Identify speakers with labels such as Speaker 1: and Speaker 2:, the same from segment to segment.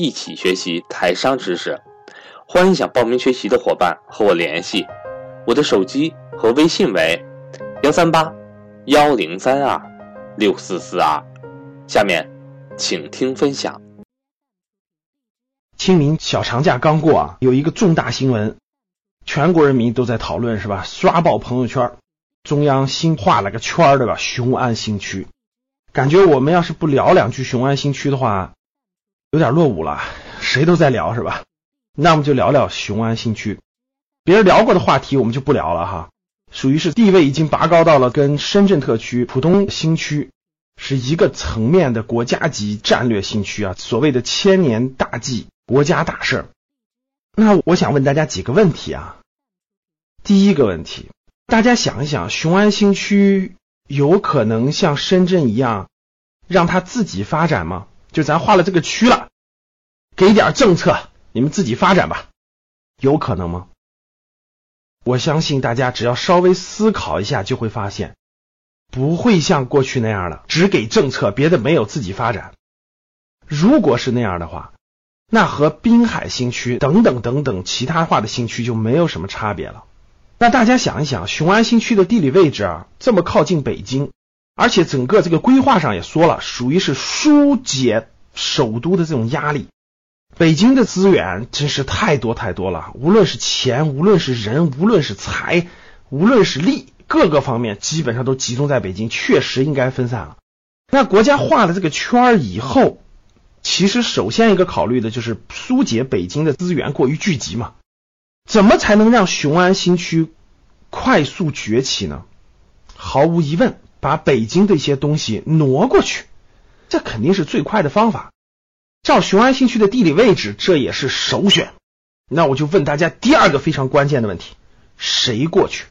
Speaker 1: 一起学习台商知识，欢迎想报名学习的伙伴和我联系，我的手机和微信为幺三八幺零三二六四四二。下面，请听分享。
Speaker 2: 清明小长假刚过啊，有一个重大新闻，全国人民都在讨论是吧？刷爆朋友圈，中央新画了个圈对吧？雄安新区，感觉我们要是不聊两句雄安新区的话。有点落伍了，谁都在聊是吧？那我们就聊聊雄安新区，别人聊过的话题我们就不聊了哈。属于是地位已经拔高到了跟深圳特区、浦东新区是一个层面的国家级战略新区啊，所谓的千年大计、国家大事。那我想问大家几个问题啊。第一个问题，大家想一想，雄安新区有可能像深圳一样让它自己发展吗？就咱划了这个区了，给点政策，你们自己发展吧，有可能吗？我相信大家只要稍微思考一下，就会发现不会像过去那样的只给政策，别的没有自己发展。如果是那样的话，那和滨海新区等等等等其他化的新区就没有什么差别了。那大家想一想，雄安新区的地理位置啊，这么靠近北京。而且整个这个规划上也说了，属于是疏解首都的这种压力。北京的资源真是太多太多了，无论是钱，无论是人，无论是财，无论是力，各个方面基本上都集中在北京，确实应该分散了。那国家画了这个圈儿以后，其实首先一个考虑的就是疏解北京的资源过于聚集嘛。怎么才能让雄安新区快速崛起呢？毫无疑问。把北京的一些东西挪过去，这肯定是最快的方法。照雄安新区的地理位置，这也是首选。那我就问大家第二个非常关键的问题：谁过去？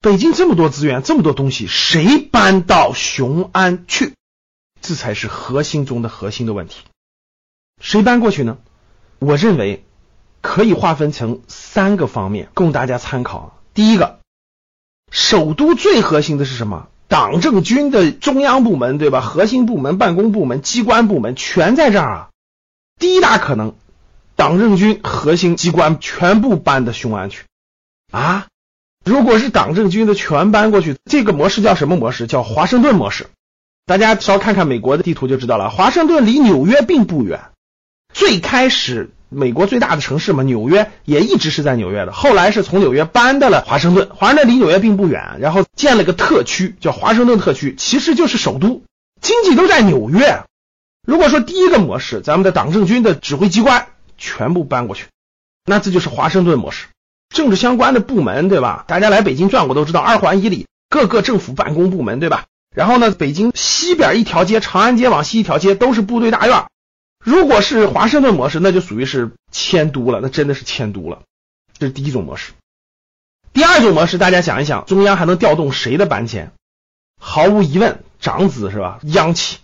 Speaker 2: 北京这么多资源，这么多东西，谁搬到雄安去？这才是核心中的核心的问题。谁搬过去呢？我认为可以划分成三个方面供大家参考。第一个，首都最核心的是什么？党政军的中央部门，对吧？核心部门、办公部门、机关部门全在这儿啊。第一大可能，党政军核心机关全部搬到雄安去啊。如果是党政军的全搬过去，这个模式叫什么模式？叫华盛顿模式。大家稍看看美国的地图就知道了。华盛顿离纽约并不远，最开始。美国最大的城市嘛，纽约也一直是在纽约的。后来是从纽约搬到了华盛顿，华盛顿离纽约并不远，然后建了个特区，叫华盛顿特区，其实就是首都，经济都在纽约。如果说第一个模式，咱们的党政军的指挥机关全部搬过去，那这就是华盛顿模式。政治相关的部门，对吧？大家来北京转过都知道，二环以里各个政府办公部门，对吧？然后呢，北京西边一条街，长安街往西一条街都是部队大院。如果是华盛顿模式，那就属于是迁都了，那真的是迁都了。这是第一种模式。第二种模式，大家想一想，中央还能调动谁的搬迁？毫无疑问，长子是吧？央企，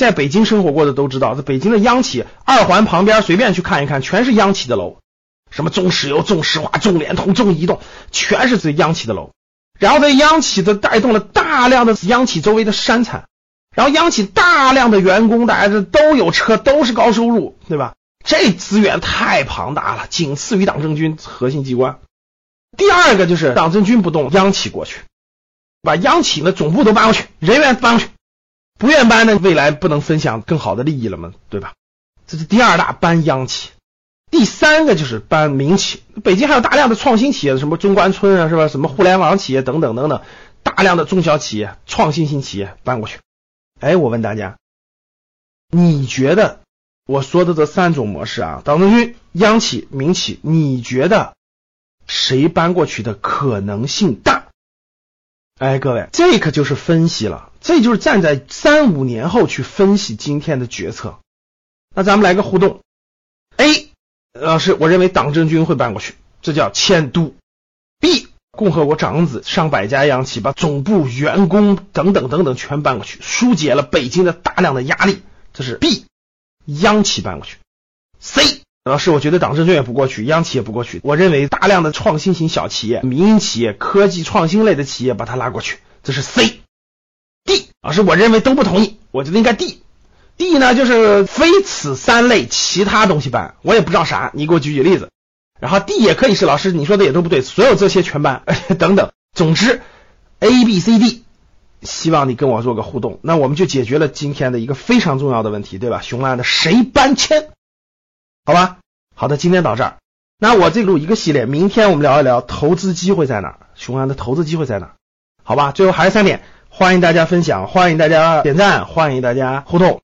Speaker 2: 在北京生活过的都知道，在北京的央企，二环旁边随便去看一看，全是央企的楼，什么中石油、中石化、中联通、中移动，全是这央企的楼。然后这央企的带动了大量的央企周围的山产。然后央企大量的员工，大家这都有车，都是高收入，对吧？这资源太庞大了，仅次于党政军核心机关。第二个就是党政军不动，央企过去，把央企的总部都搬过去，人员搬过去，不愿搬的未来不能分享更好的利益了吗？对吧？这是第二大搬央企。第三个就是搬民企，北京还有大量的创新企业，什么中关村啊，是吧？什么互联网企业等等等等，大量的中小企业、创新型企业搬过去。哎，我问大家，你觉得我说的这三种模式啊，党政军、央企、民企，你觉得谁搬过去的可能性大？哎，各位，这可就是分析了，这就是站在三五年后去分析今天的决策。那咱们来个互动，A，老师，我认为党政军会搬过去，这叫迁都。B，共和国长子上百家央企把总部、员工等等等等全搬过去，疏解了北京的大量的压力，这是 B，央企搬过去。C，老师，我觉得党政军也不过去，央企也不过去，我认为大量的创新型小企业、民营企业、科技创新类的企业把它拉过去，这是 C。D，老师，我认为都不同意，我觉得应该 D。D 呢，就是非此三类其他东西搬，我也不知道啥，你给我举举例子。然后 D 也可以是老师，你说的也都不对，所有这些全班 等等。总之，A、B、C、D，希望你跟我做个互动，那我们就解决了今天的一个非常重要的问题，对吧？雄安的谁搬迁？好吧，好的，今天到这儿。那我这录一个系列，明天我们聊一聊投资机会在哪儿，雄安的投资机会在哪儿？好吧，最后还是三点，欢迎大家分享，欢迎大家点赞，欢迎大家互动。